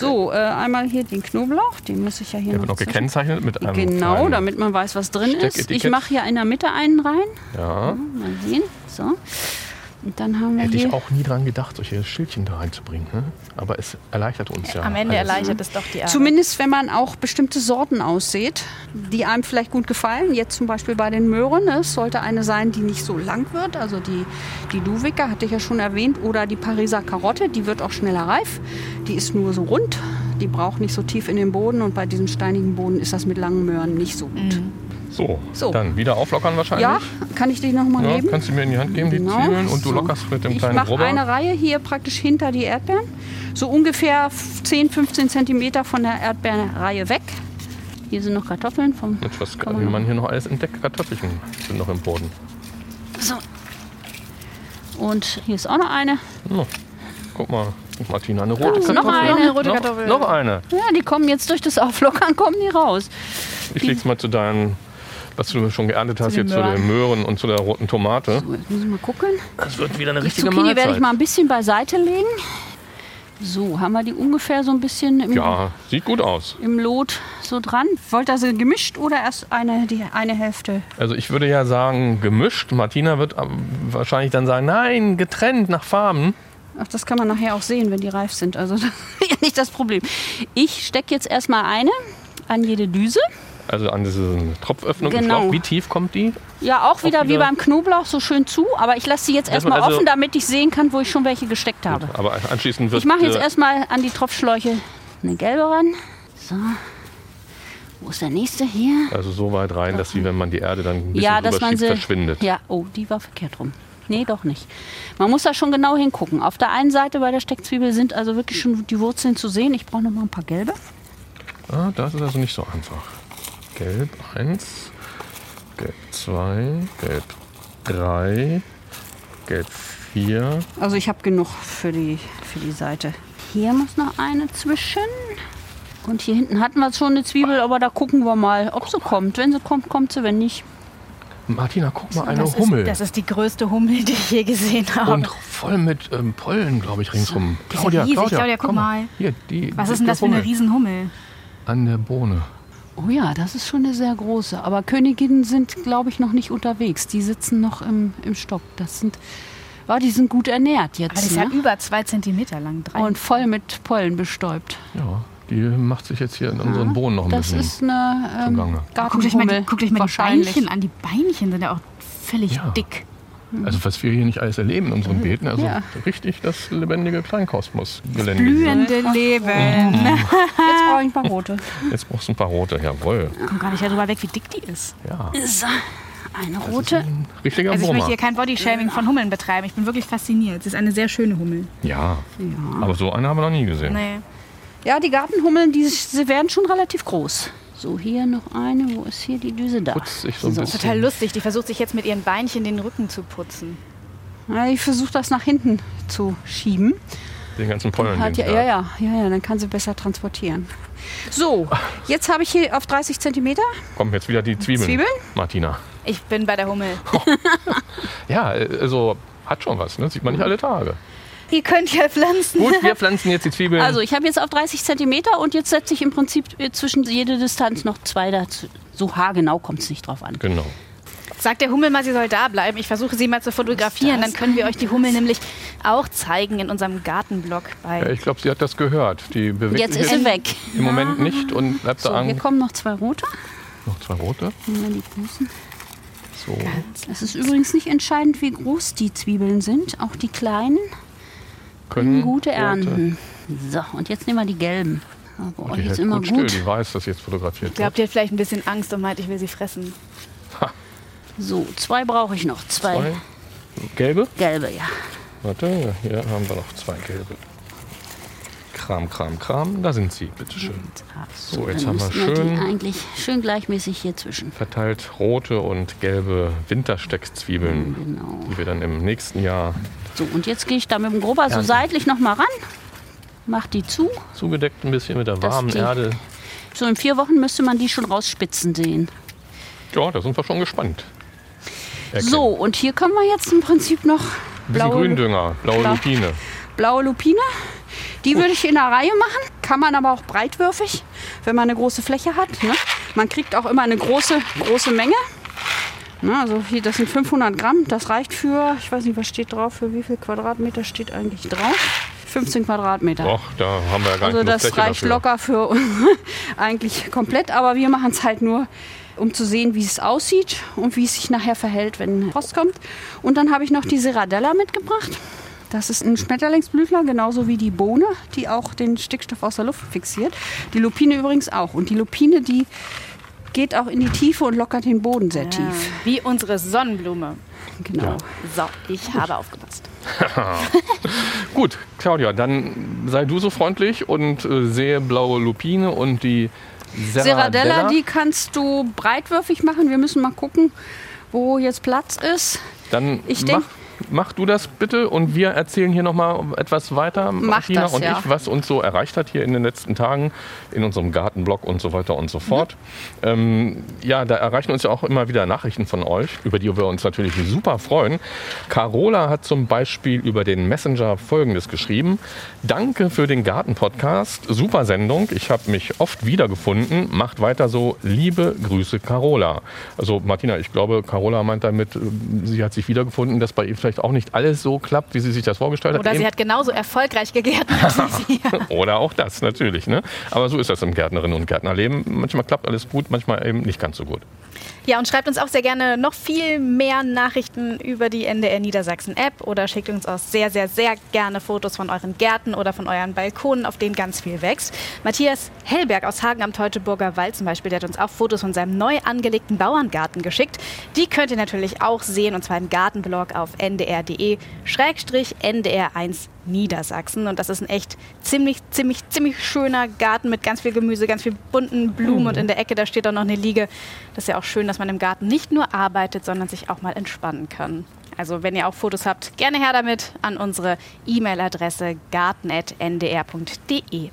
So, äh, einmal hier den Knoblauch, den muss ich ja hier Der wird noch gekennzeichnet mit einem Genau, damit man weiß, was drin ist. Ich mache hier in der Mitte einen rein. Ja, Mal sehen. So. Und dann haben wir hätte ich auch nie dran gedacht, solche Schildchen da reinzubringen. Ne? Aber es erleichtert uns ja. Am Ende alles. erleichtert es doch die Arbeit. Zumindest wenn man auch bestimmte Sorten aussät, die einem vielleicht gut gefallen. Jetzt zum Beispiel bei den Möhren. ne, Es sollte eine sein, die nicht so lang wird. Also die, die Luwicker hatte ich ja schon erwähnt. Oder die Pariser Karotte, die wird auch schneller reif. Die ist nur so rund. Die braucht nicht so tief in den Boden. Und bei diesem steinigen Boden ist das mit langen Möhren nicht so gut. So, So. dann wieder auflockern wahrscheinlich. Ja, kann ich die noch mal Ja, geben? kannst du mir in die Hand geben, die Genau. Zwiebeln, und du So. lockerst mit dem Ich kleinen mache Rubber. eine Reihe hier praktisch hinter die Erdbeeren. So ungefähr 10, 15 Zentimeter von der Erdbeerreihe weg. Hier sind noch Kartoffeln vom. Mensch, was Kann man- man hier noch alles entdeckt? Kartoffelchen sind noch im Boden. So. Und hier ist auch noch eine. Oh, guck mal, Martina, eine rote ist noch Kartoffel. eine rote noch, Kartoffel. Noch eine. Ja, die kommen jetzt durch das Auflockern, kommen die raus. Ich leg's mal zu deinen, was du schon geerntet hast, den hier zu den Möhren und zu der roten Tomate. So, jetzt müssen wir mal gucken. Das wird wieder eine Die richtige Zucchini werde ich Mahlzeit. mal ein bisschen beiseite legen. So, haben wir die ungefähr so ein bisschen im, Ja, sieht gut aus. im Lot so dran. Wollt ihr sie gemischt oder erst eine, die eine Hälfte? Also ich würde ja sagen gemischt. Martina wird ähm, wahrscheinlich dann sagen, nein, getrennt nach Farben. Ach, das kann man nachher auch sehen, wenn die reif sind. Also das ist ja nicht das Problem. Ich stecke jetzt erstmal eine an jede Düse. Also an diese Tropföffnung im Genau. Schlauch. Wie tief kommt die? Ja, auch wieder, wie wieder- beim Knoblauch so schön zu. Aber ich lasse sie jetzt erstmal also- offen, damit ich sehen kann, wo ich schon welche gesteckt habe. Aber anschließend wird Ich mache jetzt äh, erstmal an die Tropfschläuche eine gelbe ran. So. Wo ist der nächste hier? also so weit rein, dass sie, wenn man die Erde dann ein bisschen ja, dass man sie. verschwindet. Ja, oh, die war verkehrt rum. Nee, doch nicht. Man muss da schon genau hingucken. Auf der einen Seite bei der Steckzwiebel sind also wirklich schon die Wurzeln zu sehen. Ich brauche noch mal ein paar gelbe. Ah, das ist also nicht so einfach. Gelb 1, Gelb 2, Gelb 3, Gelb 4. Also ich habe genug für die, für die Seite. Hier muss noch eine zwischen. Und hier hinten hatten wir schon eine Zwiebel, aber da gucken wir mal, ob sie kommt. Wenn sie kommt, kommt sie. Wenn nicht, Martina, guck mal, eine das Hummel. Ist, das ist die größte Hummel, die ich je gesehen habe. und voll mit ähm, Pollen, glaube ich, ringsrum. Die ist ja riesig. Claudia, guck komm mal. Hier, die Was ist denn das für eine Hummel Riesenhummel? An der Bohne. Oh ja, das ist schon eine sehr große. Aber Königinnen sind, glaube ich, noch nicht unterwegs. Die sitzen noch im, im Stock. Das sind, oh, die sind gut ernährt Aber die jetzt. ist ja Ne? über zwei Zentimeter lang. Drei. Und voll mit Pollen bestäubt. Ja, die macht sich jetzt hier in unseren Bohnen noch ein Das bisschen. ist eine ähm, guckt euch mal, die- guckt euch mal die wahrscheinlich. Beinchen an. Die Beinchen sind ja auch völlig Ja. dick. Also was wir hier nicht alles erleben in unseren Beeten, also Ja. richtig das lebendige Kleinkosmos-Gelände. Blühende Leben. Jetzt brauche ich ein paar rote. Jetzt brauchst du ein paar rote, jawohl. Komm gar nicht darüber weg, wie dick die ist. Ja, So, eine rote. ein richtiger Also ich möchte hier kein Bodyshaming von Hummeln betreiben. Ich bin wirklich fasziniert. Sie ist eine sehr schöne Hummel. Ja, aber so eine haben wir noch nie gesehen. Nee. Ja, die Gartenhummeln, die, sie werden schon relativ groß. So, hier noch eine. Wo ist hier die Düse da? Putzt sich so ein So. bisschen. Total lustig. Die versucht sich jetzt mit ihren Beinchen den Rücken zu putzen. Ja, ich versuche das nach hinten zu schieben. Den ganzen Pollen. Hat ja, ja, ja, ja, dann kann sie besser transportieren. So, jetzt habe ich hier auf 30 Zentimeter. Kommen jetzt wieder die Zwiebeln. Zwiebeln? Martina. Ich bin bei der Hummel. Ja, also hat schon was, ne? Sieht man nicht alle Tage. Ihr könnt ja pflanzen. Gut, wir pflanzen jetzt die Zwiebeln. Also ich habe jetzt auf 30 Zentimeter und jetzt setze ich im Prinzip äh, zwischen jede Distanz noch zwei dazu. So haargenau kommt es nicht drauf an. genau. Sagt der Hummel mal, sie soll da bleiben. Ich versuche sie mal zu fotografieren. Dann können wir euch die Hummel nämlich auch zeigen in unserem Gartenblog Ja, bei. ich glaube, sie hat das gehört. Die bewegt Jetzt sich ist sie weg. im Moment nicht und bleibt So, da hier an. kommen noch zwei rote. Noch zwei rote. Die großen. So. Es ist übrigens nicht entscheidend, wie groß die Zwiebeln sind. Auch die kleinen Können gute rote- Ernten. So, und jetzt nehmen wir die gelben. Aber Oh, euch die ist immer gut still. gut. Die weiß, dass jetzt fotografiert Ich glaube, die hat vielleicht ein bisschen Angst und meint, ich will sie fressen. So, zwei brauche ich noch. Zwei, Zwei gelbe. gelbe, ja. Warte, hier haben wir noch zwei gelbe. Kram, Kram, Kram. Da sind sie, bitteschön. So, jetzt dann haben wir schön eigentlich schön gleichmäßig hier zwischen. verteilt rote und gelbe Wintersteckzwiebeln, Genau. die wir dann im nächsten Jahr So, und jetzt gehe ich da mit dem Grober so seitlich noch mal ran. Mach die zu. zugedeckt ein bisschen mit der warmen die- Erde. So in vier Wochen müsste man die schon rausspitzen sehen. Ja, da sind wir schon gespannt. Erkennen. So, und hier können wir jetzt im Prinzip noch blaue, Gründünger, blaue Blau- Lupine. blaue Lupine. Die würde ich in der Reihe machen. Kann man aber auch breitwürfig, wenn man eine große Fläche hat. Ne? Man kriegt auch immer eine große, große Menge. Ne, also hier, das sind 500 Gramm. Das reicht für, ich weiß nicht, was steht drauf, für wie viel Quadratmeter steht eigentlich drauf? 15 Quadratmeter. Doch, da haben wir ja gar Also das reicht dafür. locker für eigentlich komplett, aber wir machen es halt nur, um zu sehen, wie es aussieht und wie es sich nachher verhält, wenn Frost kommt. Und dann habe ich noch die Serradella mitgebracht. Das ist ein Schmetterlingsblütler, genauso wie die Bohne, die auch den Stickstoff aus der Luft fixiert. Die Lupine übrigens auch. Und die Lupine, die geht auch in die Tiefe und lockert den Boden sehr tief. Wie unsere Sonnenblume. Genau. So, ich habe aufgepasst. Gut, Claudia, dann sei du so freundlich und äh, sehe blaue Lupine und die Serradella. Die kannst du breitwürfig machen. Wir müssen mal gucken, wo jetzt Platz ist. Dann Ich mach, denk- mach du das bitte und wir erzählen hier nochmal etwas weiter, Martina das, und ja. ich, was uns so erreicht hat hier in den letzten Tagen in unserem Gartenblog und so weiter und so fort. Ähm, ja, da erreichen uns ja auch immer wieder Nachrichten von euch, über die wir uns natürlich super freuen. Carola hat zum Beispiel über den Messenger Folgendes geschrieben. Danke für den Garten-Podcast. Super Sendung. Ich habe mich oft wiedergefunden. Macht weiter so. Liebe Grüße, Carola. Also Martina, ich glaube, Carola meint damit, äh, sie hat sich wiedergefunden, dass bei ihr vielleicht vielleicht auch nicht alles so klappt, wie sie sich das vorgestellt hat. Oder sie Eben- hat genauso erfolgreich gegärtnert wie wir. Oder auch das, natürlich. Ne? Aber so ist das im Gärtnerinnen- und Gärtnerleben. Manchmal klappt alles gut, manchmal eben nicht ganz so gut. Ja, und schreibt uns auch sehr gerne noch viel mehr Nachrichten über die NDR Niedersachsen App oder schickt uns auch sehr, sehr, sehr gerne Fotos von euren Gärten oder von euren Balkonen, auf denen ganz viel wächst. Matthias Hellberg aus Hagen am Teutoburger Wald zum Beispiel, der hat uns auch Fotos von seinem neu angelegten Bauerngarten geschickt. Die könnt ihr natürlich auch sehen und zwar im Gartenblog auf ndr.de-ndr1 Niedersachsen. Und das ist ein echt ziemlich, ziemlich, ziemlich schöner Garten mit ganz viel Gemüse, ganz viel bunten Blumen und in der Ecke, da steht auch noch eine Liege. Das ist ja auch schön, dass man im Garten nicht nur arbeitet, sondern sich auch mal entspannen kann. Also wenn ihr auch Fotos habt, gerne her damit an unsere E-Mail-Adresse garten.ndr.de.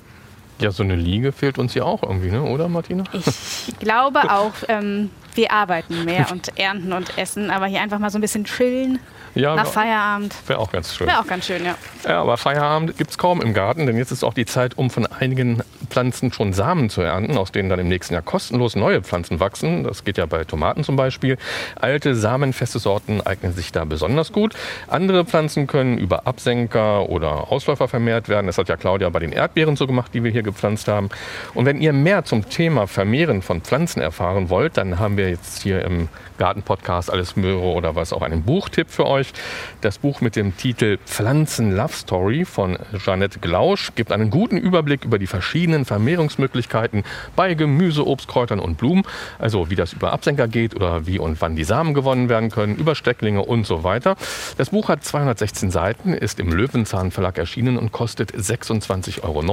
Ja, so eine Liege fehlt uns hier auch irgendwie, ne? oder Martina? Ich glaube auch, ähm, wir arbeiten mehr und ernten und essen, aber hier einfach mal so ein bisschen chillen Ja, nach Feierabend. wäre auch ganz schön. Wäre auch ganz schön, ja. Ja, aber Feierabend gibt es kaum im Garten, denn jetzt ist auch die Zeit, um von einigen Pflanzen schon Samen zu ernten, aus denen dann im nächsten Jahr kostenlos neue Pflanzen wachsen. Das geht ja bei Tomaten zum Beispiel. Alte, samenfeste Sorten eignen sich da besonders gut. Andere Pflanzen können über Absenker oder Ausläufer vermehrt werden. Das hat ja Claudia bei den Erdbeeren so gemacht, die wir hier gepflanzt haben. Und wenn ihr mehr zum Thema Vermehren von Pflanzen erfahren wollt, dann haben wir jetzt hier im Garten-Podcast Alles Möhre oder was auch einen Buchtipp für euch. Das Buch mit dem Titel Pflanzen Love Story von Jeanette Glausch gibt einen guten Überblick über die verschiedenen Vermehrungsmöglichkeiten bei Gemüse, Obst, Kräutern und Blumen. Also wie das über Absenker geht oder wie und wann die Samen gewonnen werden können, über Stecklinge und so weiter. Das Buch hat 216 Seiten, ist im Löwenzahn Verlag erschienen und kostet 26,90 Euro.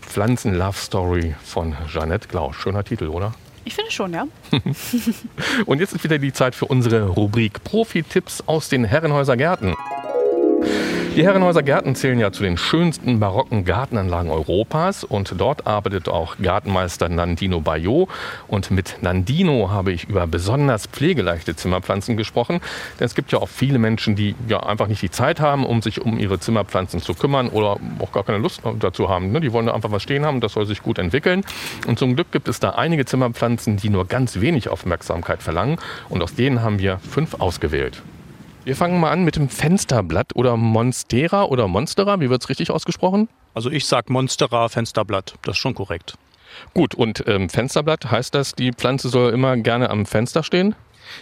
Pflanzen Love Story von Jeanette Glausch. Schöner Titel, oder? Ich finde schon, ja. Und jetzt ist wieder die Zeit für unsere Rubrik Profi-Tipps aus den Herrenhäuser Gärten. Die Herrenhäuser Gärten zählen ja zu den schönsten barocken Gartenanlagen Europas und dort arbeitet auch Gartenmeister Nandino Bayot. Und mit Nandino habe ich über besonders pflegeleichte Zimmerpflanzen gesprochen. Denn es gibt ja auch viele Menschen, die ja einfach nicht die Zeit haben, um sich um ihre Zimmerpflanzen zu kümmern oder auch gar keine Lust dazu haben. ne? Die wollen einfach was stehen haben, das soll sich gut entwickeln. Und zum Glück gibt es da einige Zimmerpflanzen, die nur ganz wenig Aufmerksamkeit verlangen. Und aus denen haben wir fünf ausgewählt. Wir fangen mal an mit dem Fensterblatt oder Monstera oder Monstera. Wie wird es richtig ausgesprochen? Also ich sag Monstera Fensterblatt, das ist schon korrekt. Gut, und ähm, Fensterblatt heißt das, die Pflanze soll immer gerne am Fenster stehen?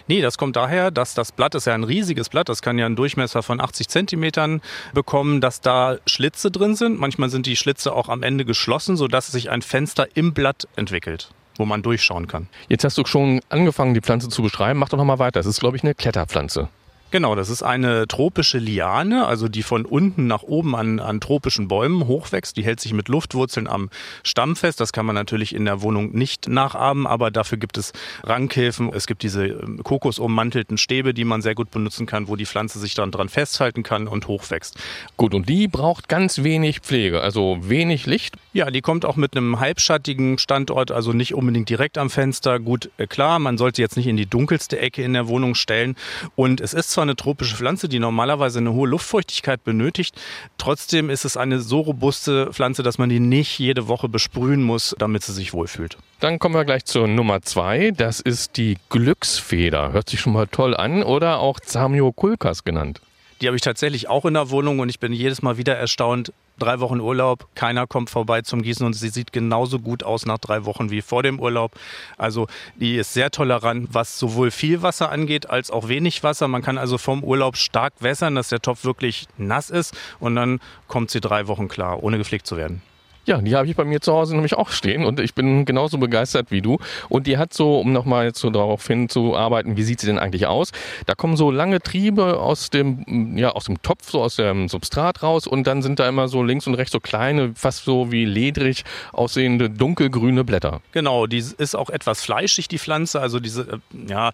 Nee, das kommt daher, dass das Blatt ist ja ein riesiges Blatt, das kann ja einen Durchmesser von 80 Zentimetern bekommen, dass da Schlitze drin sind. Manchmal sind die Schlitze auch am Ende geschlossen, sodass sich ein Fenster im Blatt entwickelt, wo man durchschauen kann. Jetzt hast du schon angefangen, die Pflanze zu beschreiben. Mach doch noch mal weiter. Das ist, glaube ich, eine Kletterpflanze. Genau, das ist eine tropische Liane, also die von unten nach oben an, an tropischen Bäumen hochwächst. Die hält sich mit Luftwurzeln am Stamm fest. Das kann man natürlich in der Wohnung nicht nachahmen, aber dafür gibt es Rankhilfen. Es gibt diese ähm, kokosummantelten Stäbe, die man sehr gut benutzen kann, wo die Pflanze sich dann dran festhalten kann und hochwächst. Gut, und die braucht ganz wenig Pflege, also wenig Licht. Ja, die kommt auch mit einem halbschattigen Standort, also nicht unbedingt direkt am Fenster. Gut, äh, klar, man sollte jetzt nicht in die dunkelste Ecke in der Wohnung stellen. Und es ist zwar eine tropische Pflanze, die normalerweise eine hohe Luftfeuchtigkeit benötigt. Trotzdem ist es eine so robuste Pflanze, dass man die nicht jede Woche besprühen muss, damit sie sich wohlfühlt. Dann kommen wir gleich zur Nummer zwei. Das ist die Glücksfeder. Hört sich schon mal toll an oder auch Zamiokulkas genannt. Die habe ich tatsächlich auch in der Wohnung und ich bin jedes Mal wieder erstaunt. Drei Wochen Urlaub, keiner kommt vorbei zum Gießen und sie sieht genauso gut aus nach drei Wochen wie vor dem Urlaub. Also die ist sehr tolerant, was sowohl viel Wasser angeht als auch wenig Wasser. Man kann also vom Urlaub stark wässern, dass der Topf wirklich nass ist und dann kommt sie drei Wochen klar, ohne gepflegt zu werden. Ja, die habe ich bei mir zu Hause nämlich auch stehen und ich bin genauso begeistert wie du. Und die hat so, um nochmal so darauf hinzuarbeiten, wie sieht sie denn eigentlich aus? Da kommen so lange Triebe aus dem, ja, aus dem Topf, so aus dem Substrat raus und dann sind da immer so links und rechts so kleine, fast so wie ledrig aussehende dunkelgrüne Blätter. Genau, die ist auch etwas fleischig, die Pflanze. Also diese, äh, ja,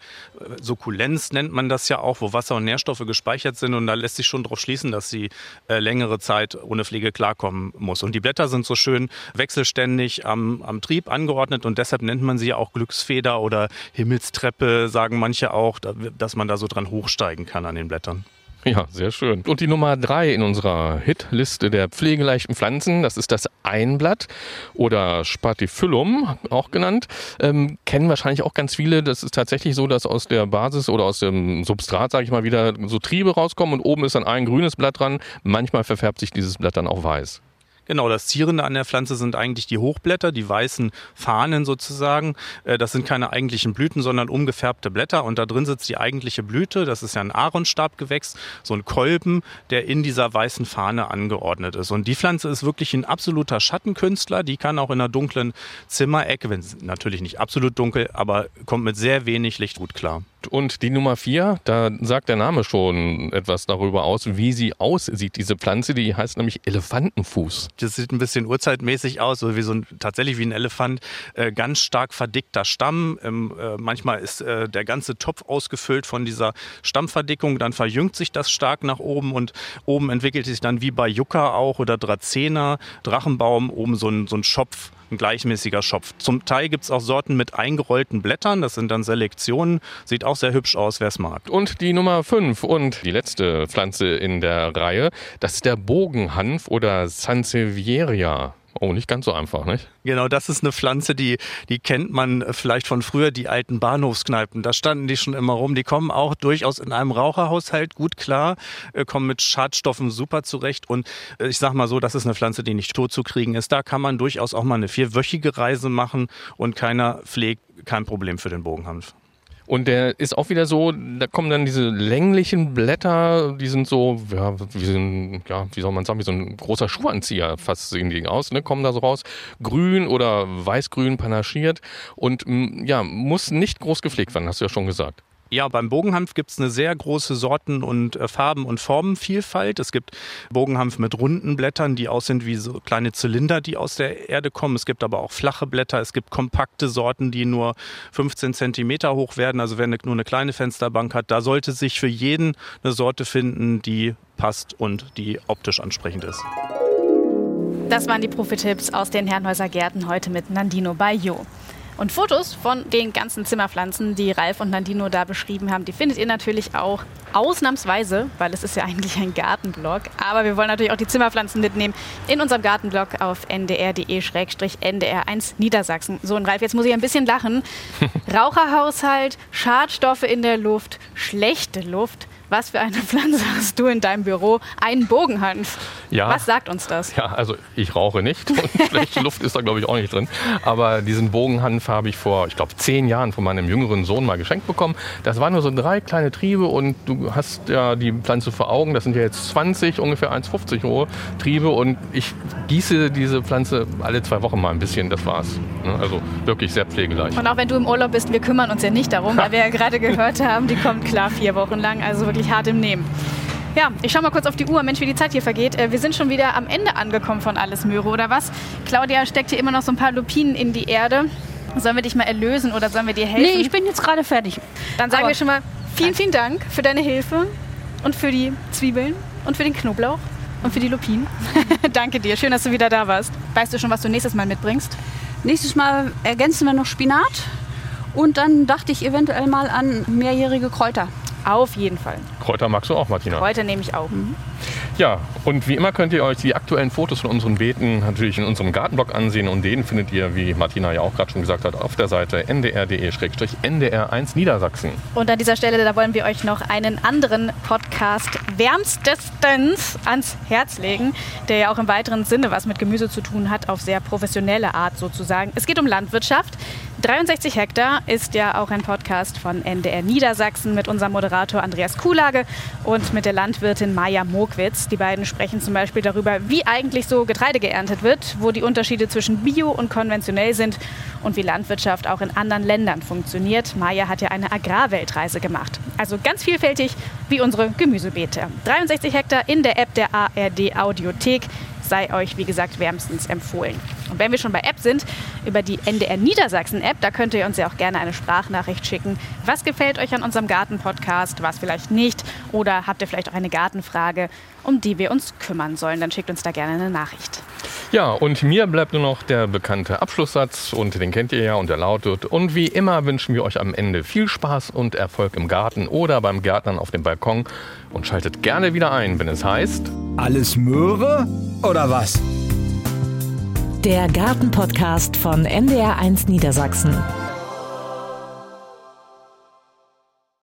Sukkulenz nennt man das ja auch, wo Wasser und Nährstoffe gespeichert sind. Und da lässt sich schon darauf schließen, dass sie äh, längere Zeit ohne Pflege klarkommen muss. Und die Blätter sind so schön wechselständig am, am Trieb angeordnet und deshalb nennt man sie auch Glücksfeder oder Himmelstreppe, sagen manche auch, da- dass man da so dran hochsteigen kann an den Blättern. Ja, sehr schön. Und die Nummer drei in unserer Hitliste der pflegeleichten Pflanzen, das ist das Einblatt oder Spatifyllum, auch genannt. Ähm, kennen wahrscheinlich auch ganz viele. Das ist tatsächlich so, dass aus der Basis oder aus dem Substrat, sage ich mal, wieder so Triebe rauskommen und oben ist dann ein grünes Blatt dran. Manchmal verfärbt sich dieses Blatt dann auch weiß. Genau, das Zierende an der Pflanze sind eigentlich die Hochblätter, die weißen Fahnen sozusagen. Äh, das sind keine eigentlichen Blüten, sondern umgefärbte Blätter. Und da drin sitzt die eigentliche Blüte. Das ist ja ein Aaronstabgewächs, so ein Kolben, der in dieser weißen Fahne angeordnet ist. Und die Pflanze ist wirklich ein absoluter Schattenkünstler. Die kann auch in einer dunklen Zimmerecke, wenn es natürlich nicht absolut dunkel, aber kommt mit sehr wenig Licht gut klar. Und die Nummer vier, da sagt der Name schon etwas darüber aus, wie sie aussieht, diese Pflanze. Die heißt nämlich Elefantenfuß. Das sieht ein bisschen urzeitmäßig aus, so wie so ein, tatsächlich wie ein Elefant. Äh, ganz stark verdickter Stamm. Ähm, äh, manchmal ist äh, der ganze Topf ausgefüllt von dieser Stammverdickung. Dann verjüngt sich das stark nach oben und oben entwickelt sich dann wie bei Yucca auch oder Dracena, Drachenbaum, oben so ein, so ein Schopf ein gleichmäßiger Schopf. Zum Teil gibt es auch Sorten mit eingerollten Blättern, das sind dann Selektionen. Sieht auch sehr hübsch aus, wer es mag. Und die Nummer 5 und die letzte Pflanze in der Reihe, das ist der Bogenhanf oder Sansevieria. Oh, nicht ganz so einfach, nicht? Genau, das ist eine Pflanze, die, die kennt man vielleicht von früher, die alten Bahnhofskneipen. Da standen die schon immer rum. Die kommen auch durchaus in einem Raucherhaushalt gut klar, äh, kommen mit Schadstoffen super zurecht. Und äh, ich sag mal so, das ist eine Pflanze, die nicht tot zu kriegen ist. Da kann man durchaus auch mal eine vierwöchige Reise machen und keiner pflegt, kein Problem für den Bogenhanf. Und der ist auch wieder so, da kommen dann diese länglichen Blätter, die sind so, ja, wie, sind, ja, wie soll man sagen, wie so ein großer Schuhanzieher fast sehen die aus, ne? kommen da so raus, grün oder weißgrün panaschiert und ja, muss nicht groß gepflegt werden, hast du ja schon gesagt. Ja, beim Bogenhanf gibt es eine sehr große Sorten- und äh, Farben- und Formenvielfalt. Es gibt Bogenhanf mit runden Blättern, die aussehen wie so kleine Zylinder, die aus der Erde kommen. Es gibt aber auch flache Blätter. Es gibt kompakte Sorten, die nur 15 Zentimeter hoch werden. Also wer nur eine kleine Fensterbank hat, da sollte sich für jeden eine Sorte finden, die passt und die optisch ansprechend ist. Das waren die Profi-Tipps aus den Herrenhäuser Gärten heute mit Nandino Bayo. Und Fotos von den ganzen Zimmerpflanzen, die Ralf und Nandino da beschrieben haben, die findet ihr natürlich auch ausnahmsweise, weil es ist ja eigentlich ein Gartenblog. Aber wir wollen natürlich auch die Zimmerpflanzen mitnehmen in unserem Gartenblog auf ndr.de-ndr1 Niedersachsen. So, und Ralf, jetzt muss ich ein bisschen lachen. Raucherhaushalt, Schadstoffe in der Luft, schlechte Luft. Was für eine Pflanze hast du in deinem Büro? Einen Bogenhanf. Ja. Was sagt uns das? Ja, also ich rauche nicht und schlechte Luft ist da glaube ich auch nicht drin. Aber diesen Bogenhanf habe ich vor, ich glaube, zehn Jahren von meinem jüngeren Sohn mal geschenkt bekommen. Das waren nur so drei kleine Triebe und du hast ja die Pflanze vor Augen. Das sind ja jetzt 20, ungefähr 1,50 hohe Triebe und ich gieße diese Pflanze alle zwei Wochen mal ein bisschen. Das war's. Ne? Also wirklich sehr pflegeleicht. Und auch wenn du im Urlaub bist, wir kümmern uns ja nicht darum, weil wir ja gerade gehört haben, die kommt klar vier Wochen lang. Also wirklich wirklich hart im Nehmen. Ja, ich schau mal kurz auf die Uhr. Mensch, wie die Zeit hier vergeht. Äh, wir sind schon wieder am Ende angekommen von Alles Möhre, oder was? Claudia steckt hier immer noch so ein paar Lupinen in die Erde. Sollen wir dich mal erlösen oder sollen wir dir helfen? Nee, ich bin jetzt gerade fertig. Dann sagen Aber wir schon mal vielen, vielen Dank für deine Hilfe und für die Zwiebeln und für den Knoblauch und für die Lupinen. Danke dir. Schön, dass du wieder da warst. Weißt du schon, was du nächstes Mal mitbringst? Nächstes Mal ergänzen wir noch Spinat. Und dann dachte ich eventuell mal an mehrjährige Kräuter. Auf jeden Fall. Kräuter magst du auch, Martina? Kräuter nehme ich auch. Mhm. Ja, und wie immer könnt ihr euch die aktuellen Fotos von unseren Beeten natürlich in unserem Gartenblog ansehen und den findet ihr, wie Martina ja auch gerade schon gesagt hat, auf der Seite ndr.de-ndr1 Niedersachsen. Und an dieser Stelle, da wollen wir euch noch einen anderen Podcast wärmstens ans Herz legen, der ja auch im weiteren Sinne was mit Gemüse zu tun hat, auf sehr professionelle Art sozusagen. Es geht um Landwirtschaft. 63 Hektar ist ja auch ein Podcast von NDR Niedersachsen mit unserem Moderator Andreas Kuhlage und mit der Landwirtin Maja Mokwitz. Die beiden sprechen zum Beispiel darüber, wie eigentlich so Getreide geerntet wird, wo die Unterschiede zwischen Bio und konventionell sind und wie Landwirtschaft auch in anderen Ländern funktioniert. Maja hat ja eine Agrarweltreise gemacht. Also ganz vielfältig wie unsere Gemüsebeete. 63 Hektar in der App der ARD Audiothek sei euch, wie gesagt, wärmstens empfohlen. Und wenn wir schon bei App sind, über die NDR Niedersachsen App, da könnt ihr uns ja auch gerne eine Sprachnachricht schicken. Was gefällt euch an unserem Garten-Podcast, was vielleicht nicht? Oder habt ihr vielleicht auch eine Gartenfrage, um die wir uns kümmern sollen? Dann schickt uns da gerne eine Nachricht. Ja, und mir bleibt nur noch der bekannte Abschlusssatz und den kennt ihr ja und der lautet, und wie immer wünschen wir euch am Ende viel Spaß und Erfolg im Garten oder beim Gärtnern auf dem Balkon und schaltet gerne wieder ein, wenn es heißt, Alles Möhre oder was? Der Gartenpodcast von NDR1 Niedersachsen.